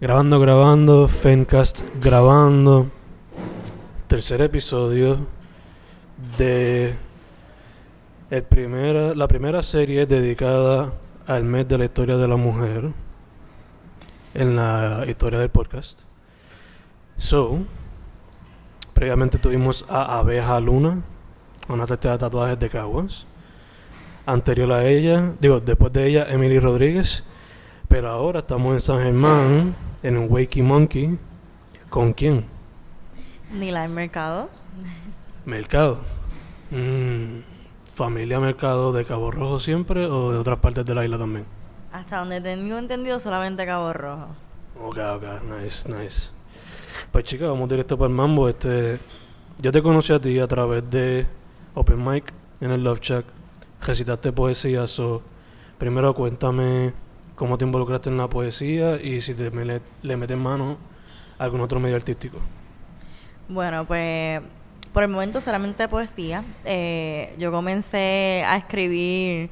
Grabando, grabando, Fencast grabando. Tercer episodio de el primera, la primera serie dedicada al mes de la historia de la mujer en la historia del podcast. So, previamente tuvimos a Abeja Luna, una artista de tatuajes de Caguas. Anterior a ella, digo, después de ella, Emily Rodríguez. Pero ahora estamos en San Germán, en un Wakey Monkey. ¿Con quién? Nila Mercado. Mercado. Mm, ¿Familia Mercado de Cabo Rojo siempre o de otras partes de la isla también? Hasta donde tengo entendido, solamente Cabo Rojo. Ok, ok, nice, nice. Pues chicas, vamos directo para el mambo. Este, yo te conocí a ti a través de Open Mic en el Love Shack. Recitaste poesía, so primero cuéntame cómo te involucraste en la poesía y si te le, le metes mano a algún otro medio artístico. Bueno, pues por el momento solamente poesía. Eh, yo comencé a escribir,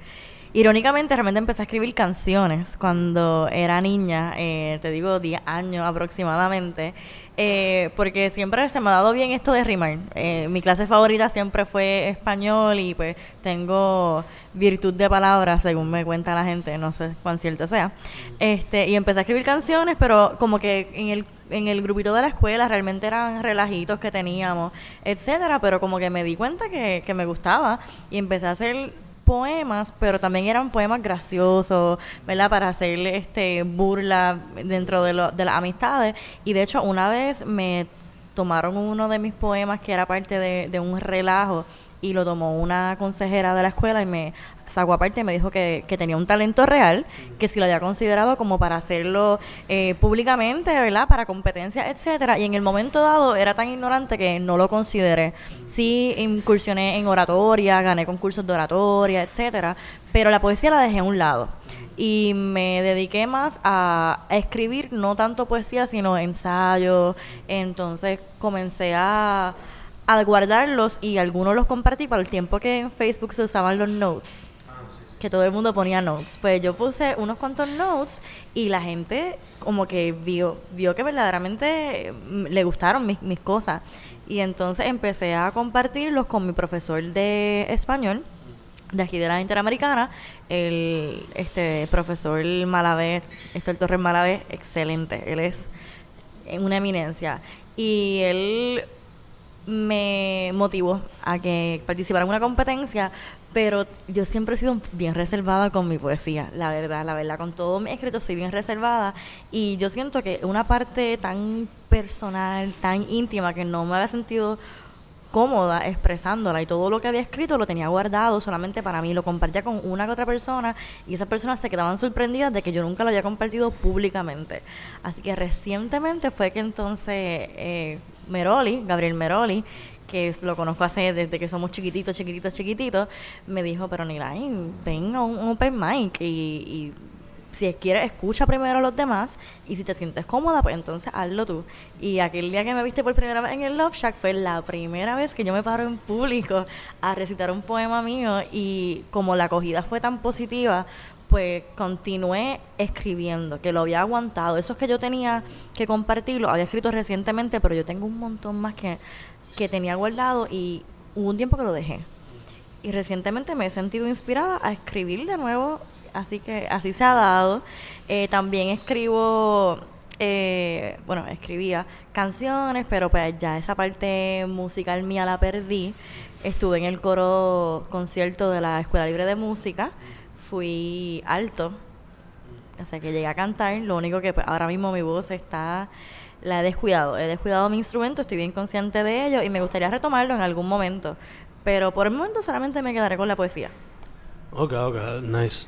irónicamente realmente empecé a escribir canciones cuando era niña, eh, te digo 10 años aproximadamente, eh, porque siempre se me ha dado bien esto de rimar. Eh, mi clase favorita siempre fue español y pues tengo virtud de palabras, según me cuenta la gente, no sé cuán cierto sea. Este, y empecé a escribir canciones, pero como que en el en el grupito de la escuela realmente eran relajitos que teníamos, etcétera, pero como que me di cuenta que, que me gustaba y empecé a hacer poemas, pero también eran poemas graciosos, ¿verdad? Para hacer este burla dentro de, lo, de las amistades. Y de hecho, una vez me tomaron uno de mis poemas que era parte de, de un relajo y lo tomó una consejera de la escuela y me sacó aparte y me dijo que, que tenía un talento real, que si lo había considerado como para hacerlo eh, públicamente, ¿verdad? Para competencias, etcétera. Y en el momento dado era tan ignorante que no lo consideré. Sí incursioné en oratoria, gané concursos de oratoria, etcétera, pero la poesía la dejé a un lado. Y me dediqué más a, a escribir, no tanto poesía, sino ensayos. Entonces comencé a a guardarlos y algunos los compartí para el tiempo que en Facebook se usaban los notes. Que todo el mundo ponía notes. Pues yo puse unos cuantos notes y la gente como que vio, vio que verdaderamente mm, le gustaron mis, mis cosas. Y entonces empecé a compartirlos con mi profesor de español de aquí de la Interamericana, el este profesor Malavé, Héctor Torres Malavé, excelente, él es una eminencia. Y él me motivó a que participara en una competencia, pero yo siempre he sido bien reservada con mi poesía, la verdad, la verdad, con todo mi escrito soy bien reservada y yo siento que una parte tan personal, tan íntima que no me había sentido cómoda expresándola y todo lo que había escrito lo tenía guardado solamente para mí, lo compartía con una que otra persona y esas personas se quedaban sorprendidas de que yo nunca lo había compartido públicamente. Así que recientemente fue que entonces eh, Meroli, Gabriel Meroli, que lo conozco hace desde que somos chiquititos, chiquititos, chiquititos, me dijo, pero Nilain, ven a un, open mic y, y si quieres escucha primero a los demás y si te sientes cómoda, pues entonces hazlo tú. Y aquel día que me viste por primera vez en el Love Shack fue la primera vez que yo me paro en público a recitar un poema mío y como la acogida fue tan positiva, pues continué escribiendo, que lo había aguantado. Esos que yo tenía que compartir, los había escrito recientemente, pero yo tengo un montón más que, que tenía guardado y hubo un tiempo que lo dejé. Y recientemente me he sentido inspirada a escribir de nuevo, así que así se ha dado. Eh, también escribo, eh, bueno, escribía canciones, pero pues ya esa parte musical mía la perdí. Estuve en el coro concierto de la Escuela Libre de Música, fui alto, o que llegué a cantar, lo único que pues, ahora mismo mi voz está, la he descuidado, he descuidado mi instrumento, estoy bien consciente de ello y me gustaría retomarlo en algún momento, pero por el momento solamente me quedaré con la poesía. Ok, ok, nice.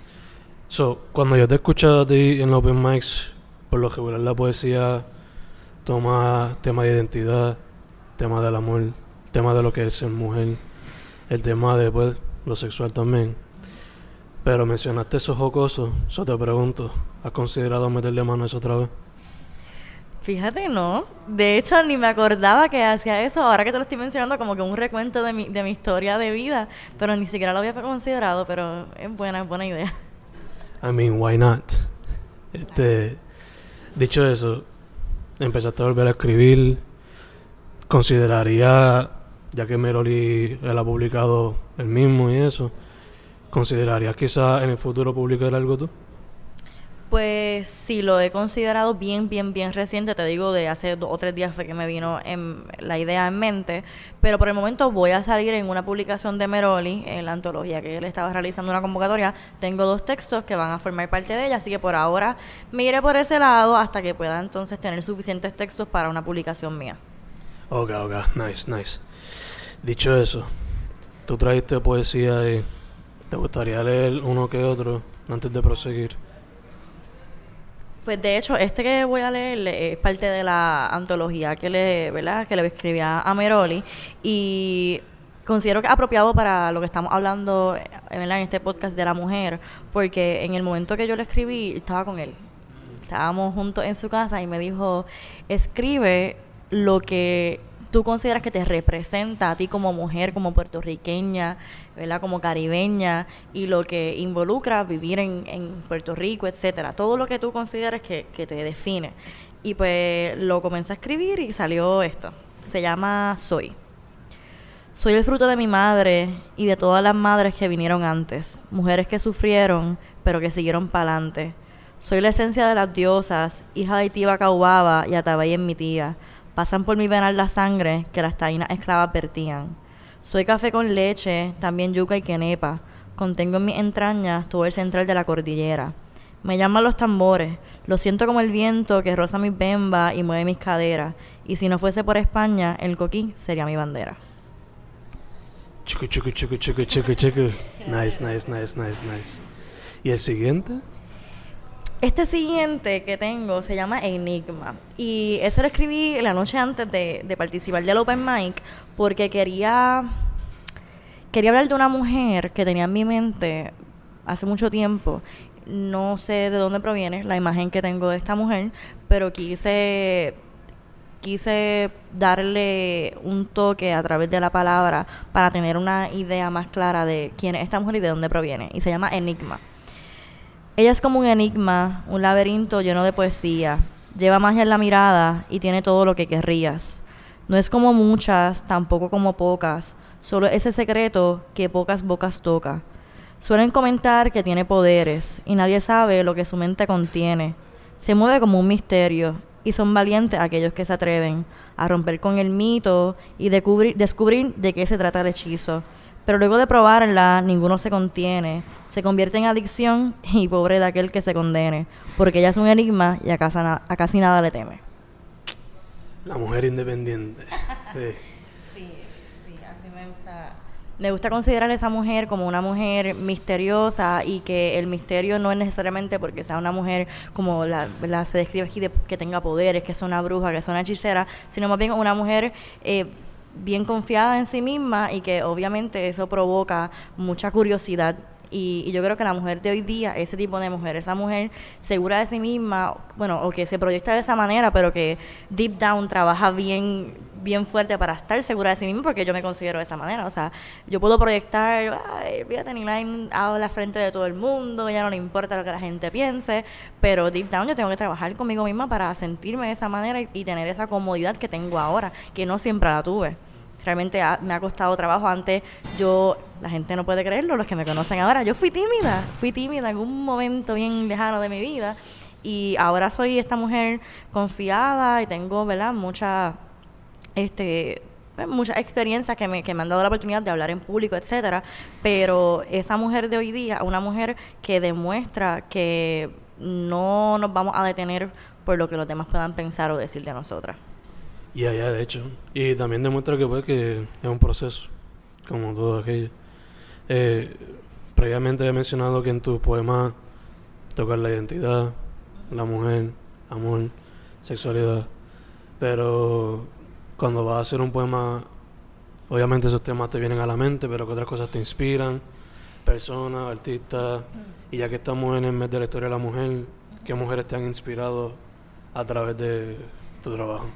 So, cuando yo te escucho a ti en open mics, por lo regular la poesía toma tema de identidad, tema del amor, tema de lo que es ser mujer, el tema de pues, lo sexual también. Pero mencionaste esos jocosos, eso te pregunto, ¿has considerado meterle mano a eso otra vez? Fíjate, no. De hecho, ni me acordaba que hacía eso. Ahora que te lo estoy mencionando, como que un recuento de mi, de mi historia de vida. Pero ni siquiera lo había considerado. Pero es buena, es buena idea. I mean, why not? Este, Dicho eso, empezaste a volver a escribir. Consideraría, ya que Meroli él ha publicado el mismo y eso, ¿considerarías quizás en el futuro publicar algo tú? Pues sí, lo he considerado bien, bien, bien reciente. Te digo, de hace dos o tres días fue que me vino en, la idea en mente. Pero por el momento voy a salir en una publicación de Meroli, en la antología que él estaba realizando una convocatoria. Tengo dos textos que van a formar parte de ella, así que por ahora me iré por ese lado hasta que pueda entonces tener suficientes textos para una publicación mía. Ok, ok, nice, nice. Dicho eso, tú trajiste poesía y te gustaría leer uno que otro antes de proseguir. Pues de hecho, este que voy a leer es parte de la antología que le, ¿verdad? que le escribía a Meroli y considero que es apropiado para lo que estamos hablando en este podcast de la mujer, porque en el momento que yo le escribí, estaba con él. Estábamos juntos en su casa y me dijo, escribe lo que tú consideras que te representa a ti como mujer, como puertorriqueña, ¿verdad? Como caribeña y lo que involucra vivir en, Puerto Rico, etcétera. Todo lo que tú consideres que, te define. Y pues lo comencé a escribir y salió esto. Se llama Soy. Soy el fruto de mi madre y de todas las madres que vinieron antes, mujeres que sufrieron, pero que siguieron para adelante. Soy la esencia de las diosas, hija de Itiba Caubaba y Atabay en mi tía Pasan por mi venar la sangre que las taínas esclavas vertían. Soy café con leche, también yuca y quenepa. Contengo en mis entrañas todo el central de la cordillera. Me llaman los tambores, lo siento como el viento que roza mis bembas y mueve mis caderas. Y si no fuese por España, el coquí sería mi bandera. Chucu, chucu, chucu, chucu, chucu, chucu. Nice, nice, nice, nice, nice. ¿Y el siguiente? Este siguiente que tengo se llama Enigma. Y ese lo escribí la noche antes de, de participar del Open Mic porque quería, quería hablar de una mujer que tenía en mi mente hace mucho tiempo. No sé de dónde proviene la imagen que tengo de esta mujer, pero quise quise darle un toque a través de la palabra para tener una idea más clara de quién es esta mujer y de dónde proviene. Y se llama Enigma. Ella es como un enigma, un laberinto lleno de poesía. Lleva magia en la mirada y tiene todo lo que querrías. No es como muchas, tampoco como pocas, solo ese secreto que pocas bocas toca. Suelen comentar que tiene poderes y nadie sabe lo que su mente contiene. Se mueve como un misterio y son valientes aquellos que se atreven a romper con el mito y descubrir, descubrir de qué se trata el hechizo. Pero luego de probarla, ninguno se contiene. Se convierte en adicción y pobre de aquel que se condene. Porque ella es un enigma y a, casi nada le teme. La mujer independiente. sí. sí, así me gusta. Me gusta considerar a esa mujer como una mujer misteriosa y que el misterio no es necesariamente porque sea una mujer como la, se describe aquí, de, que tenga poderes, que es una bruja, que es una hechicera, sino más bien una mujer eh, bien confiada en sí misma y que obviamente eso provoca mucha curiosidad. Y, yo creo que la mujer de hoy día, ese tipo de mujer, esa mujer segura de sí misma, bueno, o que se proyecta de esa manera, pero que deep down trabaja bien bien fuerte para estar segura de sí misma, porque yo me considero de esa manera. O sea, yo puedo proyectar, ay, fíjate, Line la frente de todo el mundo, ya no le importa lo que la gente piense, pero deep down yo tengo que trabajar conmigo misma para sentirme de esa manera y tener esa comodidad que tengo ahora, que no siempre la tuve realmente me ha costado trabajo. Antes yo, la gente no puede creerlo, los que me conocen ahora, yo fui tímida, fui tímida en un momento bien lejano de mi vida y ahora soy esta mujer confiada y tengo, ¿verdad? Mucha, este, pues, muchas experiencias que me, que me han dado la oportunidad de hablar en público, etcétera, pero esa mujer de hoy día, una mujer que demuestra que no nos vamos a detener por lo que los demás puedan pensar o decir de nosotras. Y allá, de hecho. Y también demuestra que, pues, que es un proceso, como todo aquello. Eh, previamente he mencionado que en tus poemas tocas la identidad, la mujer, amor, sexualidad. Pero cuando vas a hacer un poema, obviamente esos temas te vienen a la mente, pero que otras cosas te inspiran, personas, artistas. Y ya que estamos en el mes de la historia de la mujer, ¿qué mujeres te han inspirado a través de tu trabajo?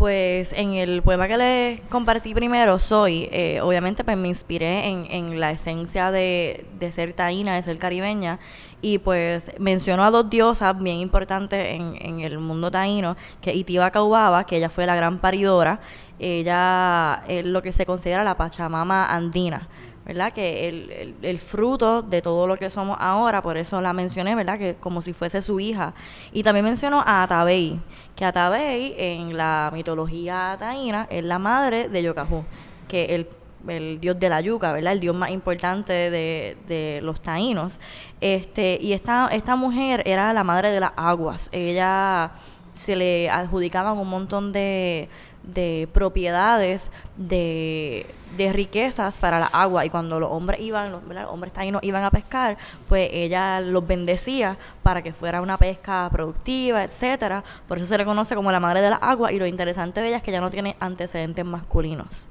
Pues en el poema que les compartí primero, Soy, eh, obviamente pues me inspiré en, en la esencia de, de, ser taína, de ser caribeña, y pues menciono a dos diosas bien importantes en, el mundo taíno, que Itiba Caubaba, que ella fue la gran paridora, ella es lo que se considera la Pachamama andina. ¿Verdad? Que el, el, fruto de todo lo que somos ahora, por eso la mencioné, ¿verdad? Que como si fuese su hija. Y también menciono a Atabey, que Atabey en la mitología taína es la madre de Yocajú, que el el dios de la yuca, ¿verdad? El dios más importante de, de los taínos. Este, y esta, esta mujer era la madre de las aguas. Ella se le adjudicaban un montón de, de propiedades, de, de, riquezas para la agua. Y cuando los hombres iban, los, hombres taínos iban a pescar, pues ella los bendecía para que fuera una pesca productiva, etcétera. Por eso se le conoce como la madre de la agua. Y lo interesante de ella es que ella no tiene antecedentes masculinos.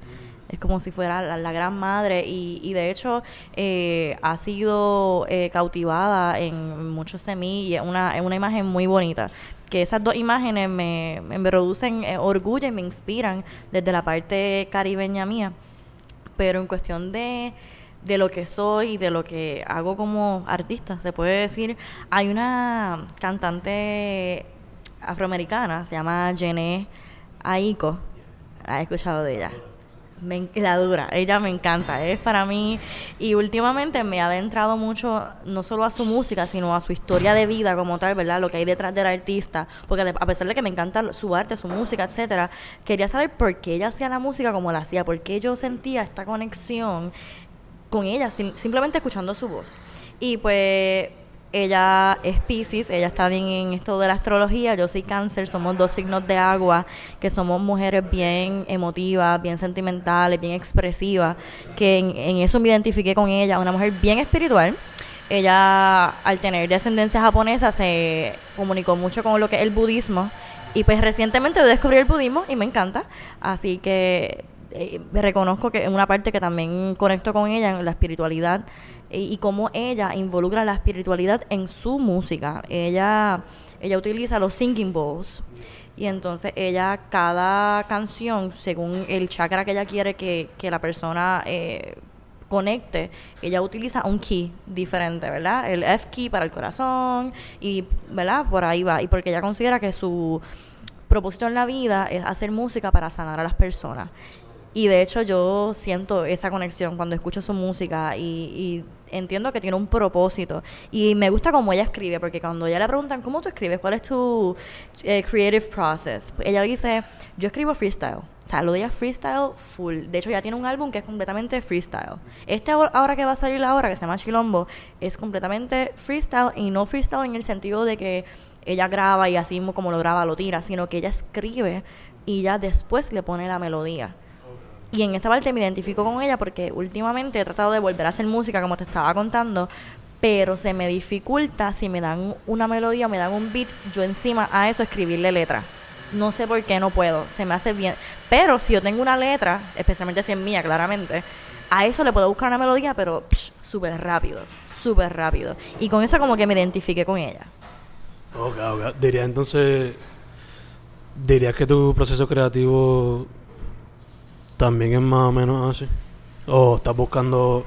Es como si fuera la, gran madre y, de hecho eh, ha sido eh, cautivada en muchos semillas, una, es una imagen muy bonita que esas dos imágenes me, me producen eh, orgullo y me inspiran desde la parte caribeña mía. Pero en cuestión de, de lo que soy y de lo que hago como artista, se puede decir, hay una cantante afroamericana, se llama Jenny Aiko. ¿Has escuchado de ella? Me, la dura, ella me encanta, es para mí y últimamente me ha adentrado mucho no solo a su música, sino a su historia de vida como tal, ¿verdad? Lo que hay detrás del artista, porque a pesar de que me encanta su arte, su música, etcétera, quería saber por qué ella hacía la música como la hacía, por qué yo sentía esta conexión con ella, simplemente escuchando su voz. Y pues ella es Pisces, ella está bien en esto de la astrología, yo soy cáncer, somos dos signos de agua, que somos mujeres bien emotivas, bien sentimentales, bien expresivas, que en, eso me identifiqué con ella, una mujer bien espiritual. Ella, al tener descendencia japonesa, se comunicó mucho con lo que es el budismo. Y pues recientemente descubrí el budismo y me encanta. Así que eh, reconozco que una parte que también conecto con ella en la espiritualidad y, cómo ella involucra la espiritualidad en su música. Ella, ella utiliza los singing bowls y entonces ella cada canción, según el chakra que ella quiere que, que la persona eh, conecte, ella utiliza un key diferente, ¿verdad? El F key para el corazón y, ¿verdad? Por ahí va. Y porque ella considera que su propósito en la vida es hacer música para sanar a las personas. Y de hecho yo siento esa conexión cuando escucho su música y, entiendo que tiene un propósito. Y me gusta cómo ella escribe, porque cuando ella le preguntan, ¿cómo tú escribes? ¿Cuál es tu eh, creative process? Ella dice, yo escribo freestyle. O sea, lo de freestyle full. De hecho, ya tiene un álbum que es completamente freestyle. Este ahora que va a salir ahora, que se llama Chilombo, es completamente freestyle y no freestyle en el sentido de que ella graba y así como lo graba lo tira, sino que ella escribe y ya después le pone la melodía. Y en esa parte me identifico con ella porque últimamente he tratado de volver a hacer música, como te estaba contando, pero se me dificulta si me dan una melodía, me dan un beat, yo encima a eso escribirle letra. No sé por qué no puedo, se me hace bien. Pero si yo tengo una letra, especialmente si es mía, claramente, a eso le puedo buscar una melodía, pero súper rápido, súper rápido. Y con eso como que me identifique con ella. Ok, ok. Diría entonces, dirías que tu proceso creativo también es más o menos así. O estás buscando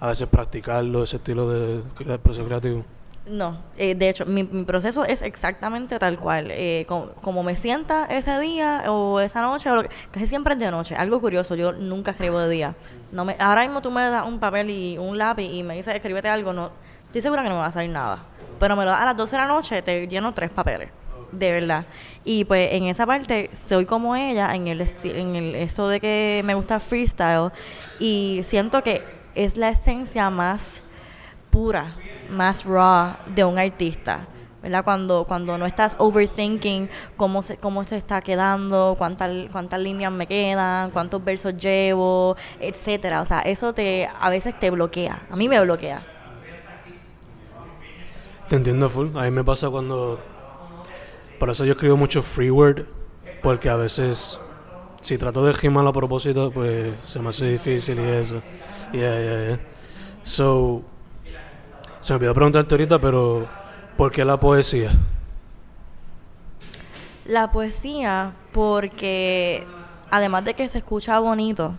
a veces practicarlo, ese estilo de, proceso creativo. No, eh, de hecho, mi, proceso es exactamente tal cual. Eh, como, me sienta ese día o esa noche, o casi siempre es de noche. Algo curioso, yo nunca escribo de día. No me, ahora mismo tú me das un papel y un lápiz y me dices, escríbete algo. No, estoy segura que no me va a salir nada. Pero me lo das a las 12 de la noche, te lleno tres papeles de verdad. Y pues en esa parte soy como ella, en el, en el eso de que me gusta freestyle y siento que es la esencia más pura, más raw de un artista. ¿verdad? Cuando, cuando no estás overthinking cómo se, cómo se está quedando, cuántas, cuántas líneas me quedan, cuántos versos llevo, etcétera. O sea, eso te a veces te bloquea. A mí me bloquea. Te entiendo full. A mí me pasa cuando por eso yo escribo mucho free word, porque a veces si trato de rimar a propósito, pues se me hace difícil y eso. Yeah, yeah, yeah. So, se me olvidó preguntarte ahorita, pero ¿por qué la poesía? La poesía, porque además de que se escucha bonito,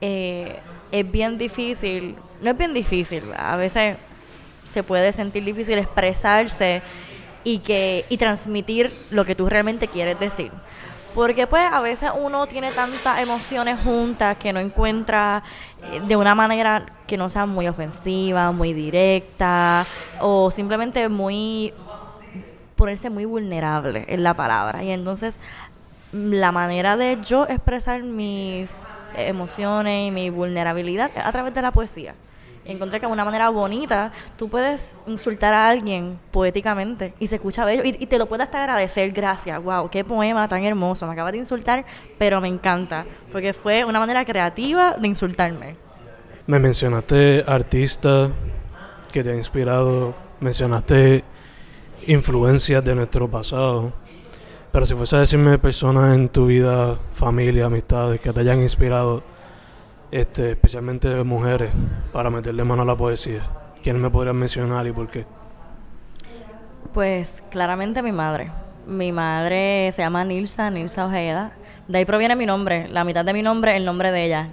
eh, es bien difícil, no es bien difícil, a veces se puede sentir difícil expresarse y que y transmitir lo que tú realmente quieres decir. Porque pues a veces uno tiene tantas emociones juntas que no encuentra eh, de una manera que no sea muy ofensiva, muy directa o simplemente muy ponerse muy vulnerable en la palabra. Y entonces la manera de yo expresar mis emociones y mi vulnerabilidad a través de la poesía encontré que de una manera bonita tú puedes insultar a alguien poéticamente y se escucha bello y, te lo puedes hasta agradecer, gracias, wow, qué poema tan hermoso, me acabas de insultar, pero me encanta, porque fue una manera creativa de insultarme. Me mencionaste artistas que te han inspirado, mencionaste influencias de nuestro pasado, pero si fuese a decirme personas en tu vida, familia, amistades que te hayan inspirado, este, especialmente mujeres, para meterle mano a la poesía? ¿Quiénes me podrían mencionar y por qué? Pues claramente mi madre. Mi madre se llama Nilsa, Nilsa Ojeda. De ahí proviene mi nombre. La mitad de mi nombre, el nombre de ella.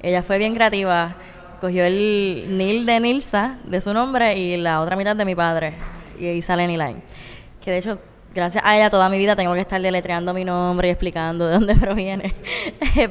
Ella fue bien creativa. Cogió el Nil de Nilsa, de su nombre, y la otra mitad de mi padre. Y ahí sale Nilain. Que de hecho gracias a ella toda mi vida tengo que estar deletreando mi nombre y explicando de dónde proviene.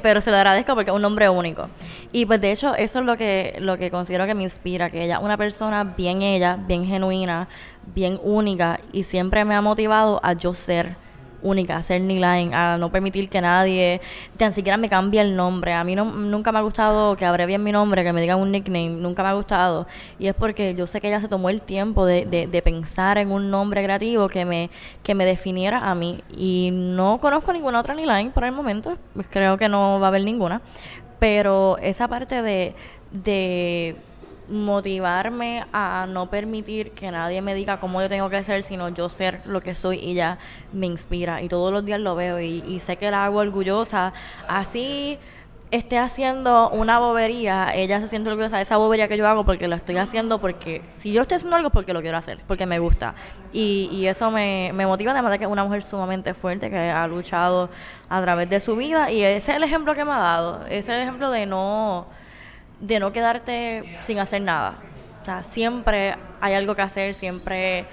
Pero se lo agradezco porque es un nombre único. Y pues de hecho eso es lo que, lo que considero que me inspira, que ella es una persona bien ella, bien genuina, bien única y siempre me ha motivado a yo ser única, a ser line, a no permitir que nadie tan siquiera me cambie el nombre. A mí no, nunca me ha gustado que bien mi nombre, que me digan un nickname, nunca me ha gustado. Y es porque yo sé que ella se tomó el tiempo de, de, pensar en un nombre creativo que me, que me definiera a mí. Y no conozco ninguna otra line por el momento, creo que no va a haber ninguna. Pero esa parte de, de motivarme a no permitir que nadie me diga cómo yo tengo que ser, sino yo ser lo que soy y ya me inspira. Y todos los días lo veo y, sé que la hago orgullosa. Así esté haciendo una bobería, ella se siente orgullosa de esa bobería que yo hago porque lo estoy haciendo porque si yo estoy haciendo algo porque lo quiero hacer, porque me gusta. Y, eso me, me motiva además de que es una mujer sumamente fuerte que ha luchado a través de su vida y ese es el ejemplo que me ha dado, ese es el ejemplo de no de no quedarte sin hacer nada. O sea, siempre hay algo que hacer, siempre,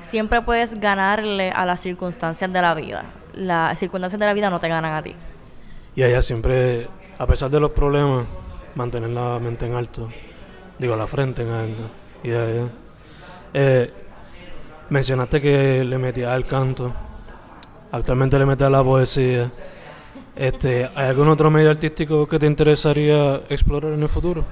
siempre puedes ganarle a las circunstancias de la vida. Las circunstancias de la vida no te ganan a ti. Y ella siempre, a pesar de los problemas, mantener la mente en alto. Digo, la frente en alto. Y eh, mencionaste que le metía al canto. Actualmente le mete a la poesía. Este, ¿Hay algún otro medio artístico que te interesaría explorar en el futuro?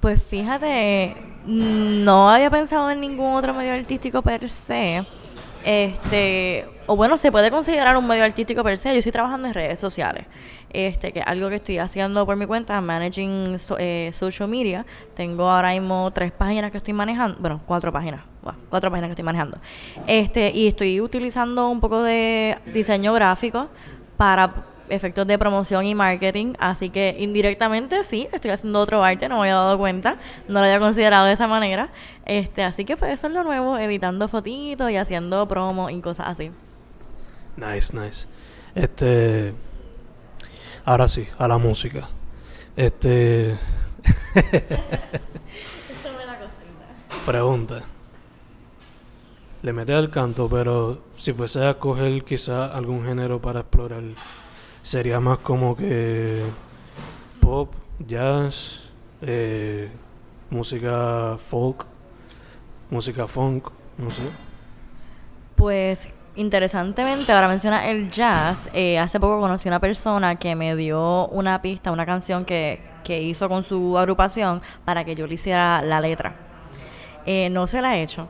Pues fíjate, no había pensado en ningún otro medio artístico per se. Este, o bueno, se puede considerar un medio artístico per se. Yo estoy trabajando en redes sociales. Este, que algo que estoy haciendo por mi cuenta, managing eh, social media. Tengo ahora mismo tres páginas que estoy manejando, bueno, cuatro páginas, cuatro páginas que estoy manejando. Este, y estoy utilizando un poco de diseño gráfico para efectos de promoción y marketing, así que indirectamente sí, estoy haciendo otro arte, no me había dado cuenta, no lo había considerado de esa manera, este, así que pues eso es lo nuevo, editando fotitos y haciendo promo y cosas así. Nice, nice. Este, ahora sí, a la música. Este, pregunta le mete al canto, pero si fuese a coger quizá algún género para explorar, sería más como que pop, jazz, eh, música folk, música funk, no sé. Pues interesantemente, ahora menciona el jazz. Eh, hace poco conocí una persona que me dio una pista, una canción que, que hizo con su agrupación para que yo le hiciera la letra. Eh, no se la he hecho,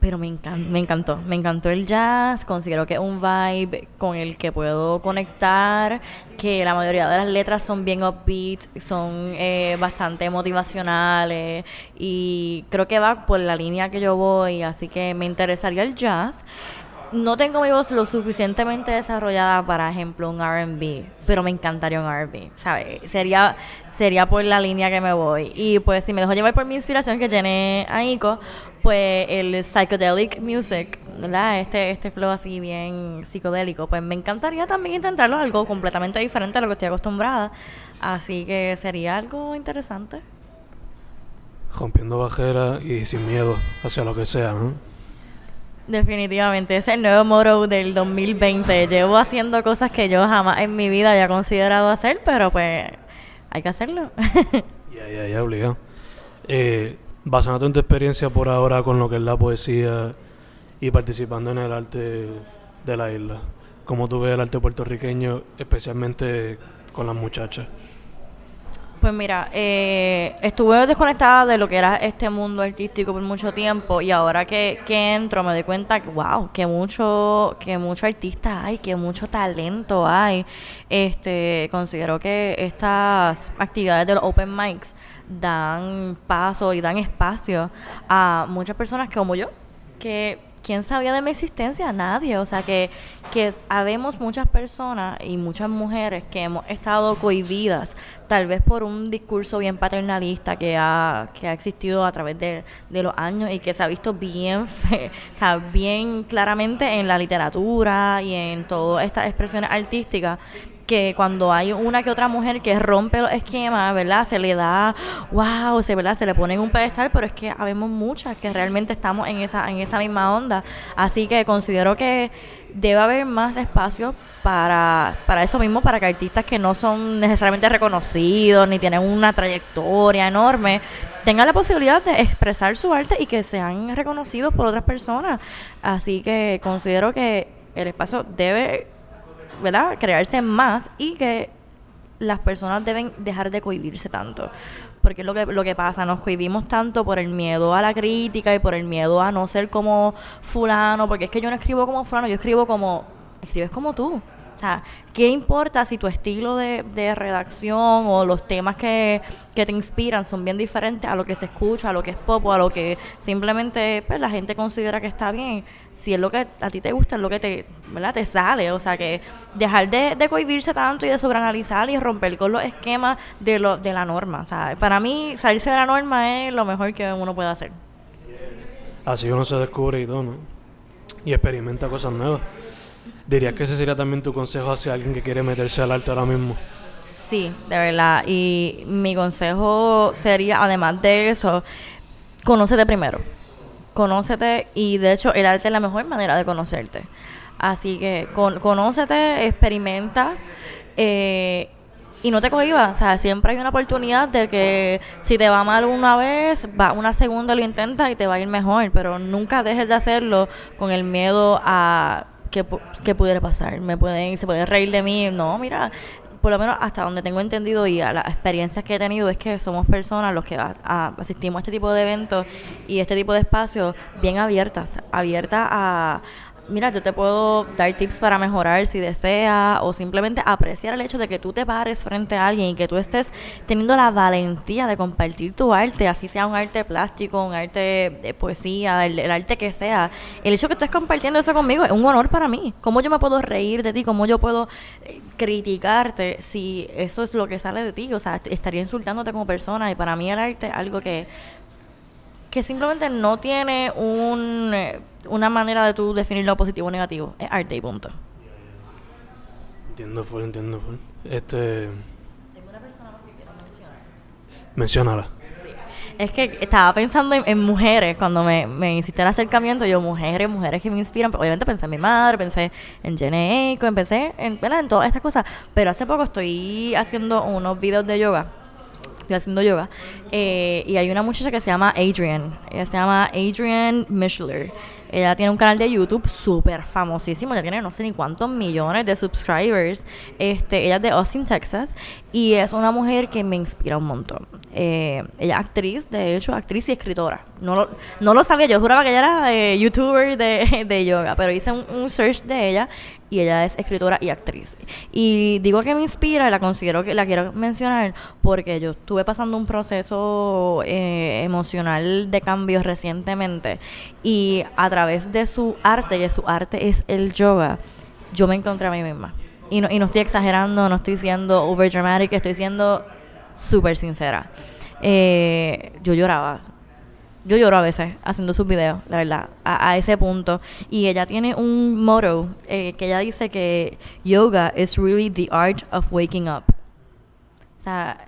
pero me, me encantó, me encantó el jazz, considero que es un vibe con el que puedo conectar, que la mayoría de las letras son bien upbeat, son eh, bastante motivacionales y creo que va por la línea que yo voy, así que me interesaría el jazz. No tengo mi voz lo suficientemente desarrollada para ejemplo un R&B, pero me encantaría un R&B, ¿sabes? Sería sería por la línea que me voy. Y pues si me dejo llevar por mi inspiración que llené a Ico, pues el psychedelic music, ¿verdad? Este, este flow así bien psicodélico, pues me encantaría también intentarlo, algo completamente diferente a lo que estoy acostumbrada. Así que sería algo interesante. Rompiendo bajeras y sin miedo hacia lo que sea, ¿no? Definitivamente, ese es el nuevo motto del 2020. Llevo haciendo cosas que yo jamás en mi vida había considerado hacer, pero pues hay que hacerlo. Ya, ya, ya, obligado. Eh, basándote en tu experiencia por ahora con lo que es la poesía y participando en el arte de la isla, ¿cómo tú ves el arte puertorriqueño, especialmente con las muchachas? Pues mira, eh, estuve desconectada de lo que era este mundo artístico por mucho tiempo y ahora que, que entro me doy cuenta que wow, que mucho, que mucho artista hay, que mucho talento hay. Este, considero que estas actividades de los open mics dan paso y dan espacio a muchas personas como yo, que ¿quién sabía de mi existencia? Nadie. O sea, que, que habemos muchas personas y muchas mujeres que hemos estado cohibidas, tal vez por un discurso bien paternalista que ha, que ha existido a través de, de los años y que se ha visto bien, fe, o sea, bien claramente en la literatura y en todas estas expresiones artísticas que cuando hay una que otra mujer que rompe los esquemas, ¿verdad? Se le da, wow, se, ¿verdad? Se le pone en un pedestal, pero es que habemos muchas que realmente estamos en esa, en esa misma onda. Así que considero que debe haber más espacio para, para eso mismo, para que artistas que no son necesariamente reconocidos ni tienen una trayectoria enorme tengan la posibilidad de expresar su arte y que sean reconocidos por otras personas. Así que considero que el espacio debe ¿verdad? crearse más y que las personas deben dejar de cohibirse tanto. Porque es lo que, lo que pasa, nos cohibimos tanto por el miedo a la crítica y por el miedo a no ser como fulano, porque es que yo no escribo como fulano, yo escribo como, escribes como tú. O sea, ¿qué importa si tu estilo de, redacción o los temas que, te inspiran son bien diferentes a lo que se escucha, a lo que es pop o a lo que simplemente pues, la gente considera que está bien? Si es lo que a ti te gusta, es lo que te, ¿verdad? te sale. O sea, que dejar de, de cohibirse tanto y de sobreanalizar y romper con los esquemas de, lo, de la norma. O sea, para mí salirse de la norma es lo mejor que uno puede hacer. Así uno se descubre y todo, ¿no? Y experimenta cosas nuevas. ¿Dirías que ese sería también tu consejo hacia alguien que quiere meterse al arte ahora mismo? Sí, de verdad. Y mi consejo sería, además de eso, conócete primero. Conócete y de hecho el arte es la mejor manera de conocerte. Así que con, conócete, experimenta eh, y no te cohibas. O sea, siempre hay una oportunidad de que si te va mal una vez, va una segunda lo intentas y te va a ir mejor. Pero nunca dejes de hacerlo con el miedo a ¿qué, qué pudiera pasar? ¿Me pueden, ¿Se pueden reír de mí? No, mira, por lo menos hasta donde tengo entendido y a las experiencias que he tenido es que somos personas los que asistimos a este tipo de eventos y este tipo de espacios bien abiertas, abiertas a mira, yo te puedo dar tips para mejorar si deseas o simplemente apreciar el hecho de que tú te pares frente a alguien y que tú estés teniendo la valentía de compartir tu arte, así sea un arte plástico, un arte de poesía, el, el arte que sea. El hecho de que estés compartiendo eso conmigo es un honor para mí. ¿Cómo yo me puedo reír de ti? ¿Cómo yo puedo eh, criticarte si eso es lo que sale de ti? O sea, estaría insultándote como persona y para mí el arte es algo que que simplemente no tiene un, eh, una manera de tú definir lo positivo o negativo. Es arte y punto. Entiendo, full, entiendo, full. Este... Tengo una persona más que quiero mencionar. Menciónala. Es que estaba pensando en, en mujeres cuando me, me hiciste el acercamiento. Yo, mujeres, mujeres que me inspiran. Obviamente pensé en mi madre, pensé en Jenny Aiko, empecé en, en todas estas cosas. Pero hace poco estoy haciendo unos videos de yoga estoy haciendo yoga. Eh, y hay una muchacha que se llama Adrian. Ella se llama Adrian Mishler. Ella tiene un canal de YouTube súper famosísimo. Ella tiene no sé ni cuántos millones de subscribers. Este, ella es de Austin, Texas. Y es una mujer que me inspira un montón. Eh, ella es actriz, de hecho, actriz y escritora. No lo, no lo sabía, yo juraba que ella era eh, youtuber de, de, yoga, pero hice un, search de ella y ella es escritora y actriz. Y digo que me inspira, la considero que la quiero mencionar porque yo estuve pasando un proceso eh, emocional de cambio recientemente y a través de su arte, que su arte es el yoga, yo me encontré a mí misma. Y no, y no estoy exagerando, no estoy siendo over dramatic, estoy siendo súper sincera. Eh, yo lloraba yo lloro a veces haciendo sus videos, la verdad, a, ese punto. Y ella tiene un motto eh, que ella dice que yoga is really the art of waking up. O sea,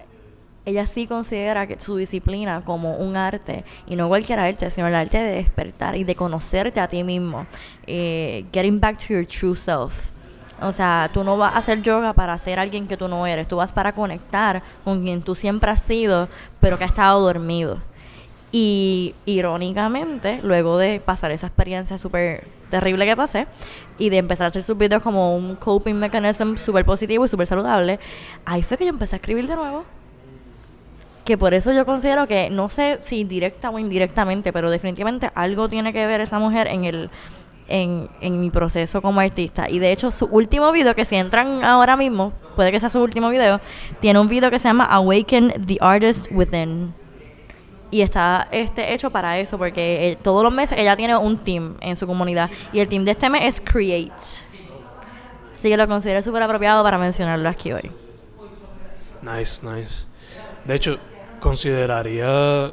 ella sí considera que su disciplina como un arte, y no cualquier arte, sino el arte de despertar y de conocerte a ti mismo. Eh, getting back to your true self. O sea, tú no vas a hacer yoga para ser alguien que tú no eres, tú vas para conectar con quien tú siempre has sido, pero que ha estado dormido. Y irónicamente, luego de pasar esa experiencia súper terrible que pasé y de empezar a hacer sus videos como un coping mechanism súper positivo y súper saludable, ahí fue que yo empecé a escribir de nuevo. Que por eso yo considero que, no sé si directa o indirectamente, pero definitivamente algo tiene que ver esa mujer en el en, en mi proceso como artista. Y de hecho, su último video, que si entran ahora mismo, puede que sea su último video, tiene un video que se llama Awaken the Artist Within y está este hecho para eso, porque eh, todos los meses ella tiene un team en su comunidad y el team de este mes es Create. Así que lo considero súper apropiado para mencionarlo aquí hoy. Nice, nice. De hecho, consideraría,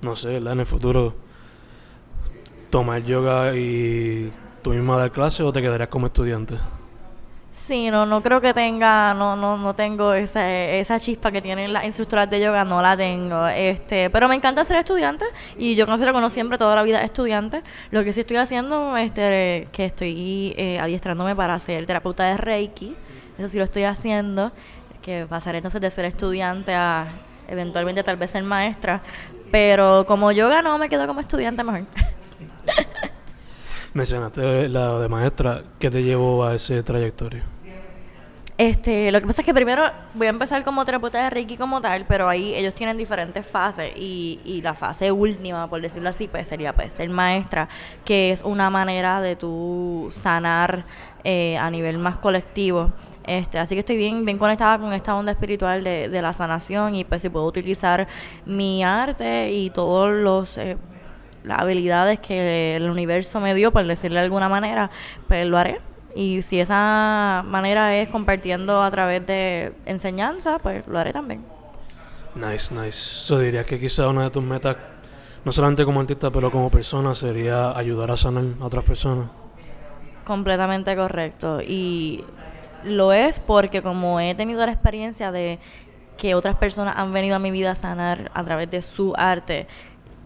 no sé, en el futuro, tomar yoga y tú misma dar clases o te quedarías como estudiante. Sí, no, no creo que tenga, no, no, no tengo esa, esa chispa que tienen las instructoras de yoga, no la tengo. Este, pero me encanta ser estudiante y yo considero que no siempre toda la vida estudiante. Lo que sí estoy haciendo, este, que estoy eh, adiestrándome para ser terapeuta de Reiki, eso sí lo estoy haciendo, que pasaré entonces de ser estudiante a eventualmente tal vez ser maestra. Pero como yoga no, me quedo como estudiante mejor. Mencionaste la de maestra, ¿qué te llevó a ese trayectoria? Este, lo que pasa es que primero voy a empezar como terapeuta de Reiki como tal, pero ahí ellos tienen diferentes fases y, y la fase última, por decirlo así, pues sería pues ser maestra, que es una manera de tú sanar eh, a nivel más colectivo. Este, así que estoy bien, bien conectada con esta onda espiritual de, de la sanación y pues si puedo utilizar mi arte y todos los eh, las habilidades que el universo me dio, por decirle de alguna manera, pues lo haré. Y si esa manera es compartiendo a través de enseñanza, pues lo haré también. Nice, nice. Yo diría que quizá una de tus metas, no solamente como artista, pero como persona, sería ayudar a sanar a otras personas. Completamente correcto. Y lo es porque como he tenido la experiencia de que otras personas han venido a mi vida a sanar a través de su arte,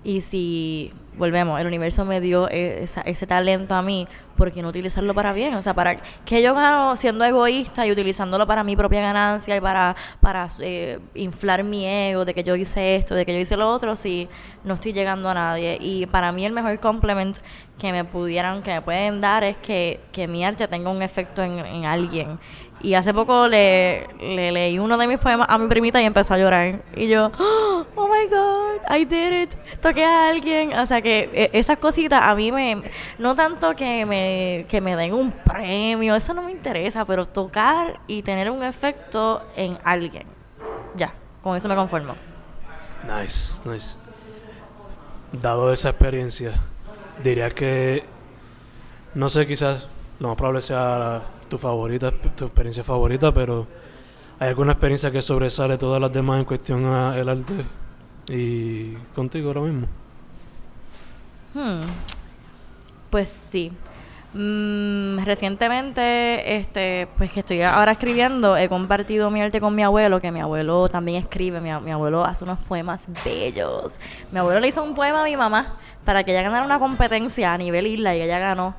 y si volvemos, el universo me dio e, ese talento a mí, ¿por qué no utilizarlo para bien? O sea, ¿para qué yo gano siendo egoísta y utilizándolo para mi propia ganancia y para, para eh, inflar mi ego de que yo hice esto, de que yo hice lo otro, si no estoy llegando a nadie? Y para mí el mejor compliment que me pudieran, que me pueden dar es que, que mi arte tenga un efecto en, en alguien. Y hace poco le, le, leí uno de mis poemas a mi primita y empezó a llorar. Y yo, oh my God, I did it. Toqué a alguien. O sea que e, esas cositas a mí me. No tanto que me, que me den un premio, eso no me interesa, pero tocar y tener un efecto en alguien. Ya, con eso me conformo. Nice, nice. Dado esa experiencia, diría que. No sé, quizás lo más probable sea tu favorita, tu experiencia favorita, pero ¿hay alguna experiencia que sobresale todas las demás en cuestión a el arte y contigo ahora mismo? Hmm. Pues sí. Mm, recientemente, este, pues que estoy ahora escribiendo, he compartido mi arte con mi abuelo, que mi abuelo también escribe, mi abuelo hace unos poemas bellos. Mi abuelo le hizo un poema a mi mamá para que ella ganara una competencia a nivel isla y ella ganó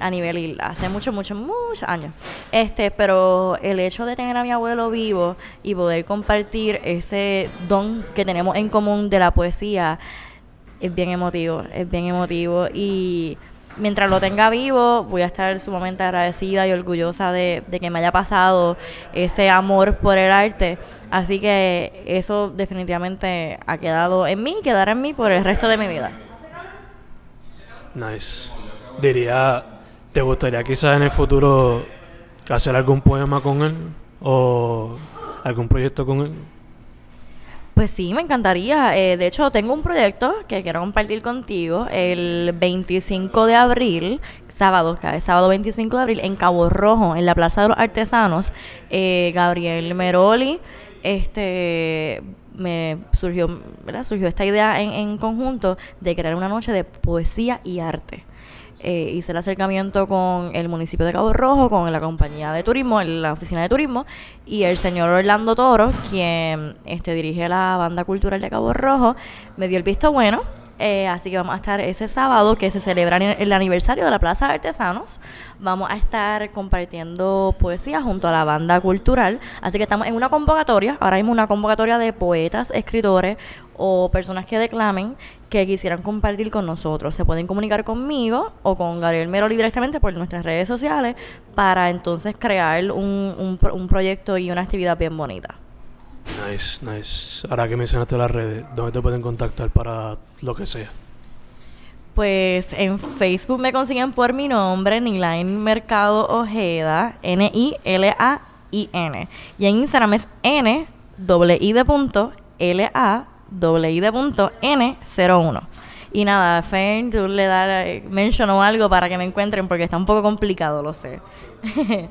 a nivel isla, hace muchos, muchos, muchos años. Este, pero el hecho de tener a mi abuelo vivo y poder compartir ese don que tenemos en común de la poesía es bien emotivo, es bien emotivo y mientras lo tenga vivo voy a estar sumamente agradecida y orgullosa de, de que me haya pasado ese amor por el arte. Así que eso definitivamente ha quedado en mí y quedará en mí por el resto de mi vida. Nice. Diría ¿Te gustaría quizás en el futuro hacer algún poema con él o algún proyecto con él? Pues sí, me encantaría. Eh, de hecho, tengo un proyecto que quiero compartir contigo el 25 de abril, sábado, sábado 25 de abril, en Cabo Rojo, en la Plaza de los Artesanos. Eh, Gabriel Meroli este me surgió, surgió esta idea en conjunto de crear una noche de poesía y arte. Eh, hice el acercamiento con el municipio de Cabo Rojo, con la compañía de turismo, la oficina de turismo, y el señor Orlando Toro, quien este, dirige la banda cultural de Cabo Rojo, me dio el visto bueno eh, así que vamos a estar ese sábado que se celebra el aniversario de la Plaza de Artesanos. Vamos a estar compartiendo poesía junto a la banda cultural. Así que estamos en una convocatoria, ahora mismo una convocatoria de poetas, escritores o personas que declamen que quisieran compartir con nosotros. Se pueden comunicar conmigo o con Gabriel Meroli directamente por nuestras redes sociales para entonces crear un, un proyecto y una actividad bien bonita. Nice, nice. Ahora que mencionaste las redes, ¿dónde te pueden contactar para lo que sea? Pues en Facebook me consiguen por mi nombre, Nilain Mercado Ojeda, N-I-L-A-I-N. Y en Instagram es N, I de punto, L-A, I de punto, N01. Y nada, Fern, tú le das, menciono algo para que me encuentren porque está un poco complicado, lo sé.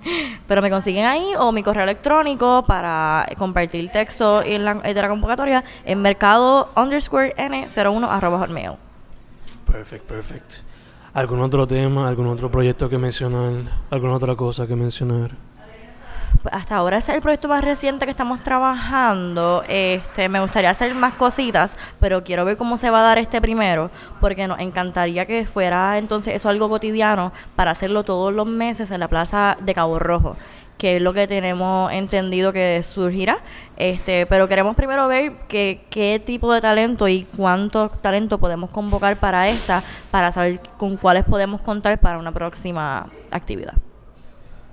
Pero me consiguen ahí o mi correo electrónico para compartir texto en la, de la convocatoria en mercado underscore n01 arroba hotmail. Perfecto, perfecto. ¿Algún otro tema, algún otro proyecto que mencionar, alguna otra cosa que mencionar? Hasta ahora es el proyecto más reciente que estamos trabajando. Este, me gustaría hacer más cositas, pero quiero ver cómo se va a dar este primero, porque nos encantaría que fuera entonces eso algo cotidiano para hacerlo todos los meses en la plaza de Cabo Rojo que es lo que tenemos entendido que surgirá. Este, pero queremos primero ver que, qué tipo de talento y cuánto talento podemos convocar para esta, para saber con cuáles podemos contar para una próxima actividad.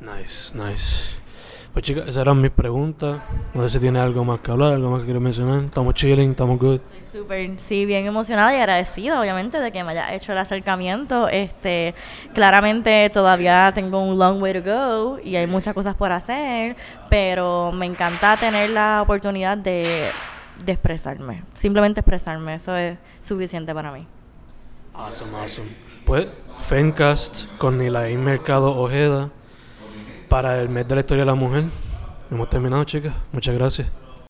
Nice, nice. Pues chicas, esas eran mis preguntas. No sé si tiene algo más que hablar, algo más que quiero mencionar. Estamos chilling, estamos good. Estoy súper, sí, bien emocionada y agradecida, obviamente, de que me haya hecho el acercamiento. Este, claramente todavía tengo un long way to go y hay muchas cosas por hacer, pero me encanta tener la oportunidad de, de expresarme. Simplemente expresarme, eso es suficiente para mí. Awesome, awesome. Pues, Fencast con Nilain Mercado Ojeda para el mes de la historia de la mujer. Hemos terminado, chicas. Muchas gracias.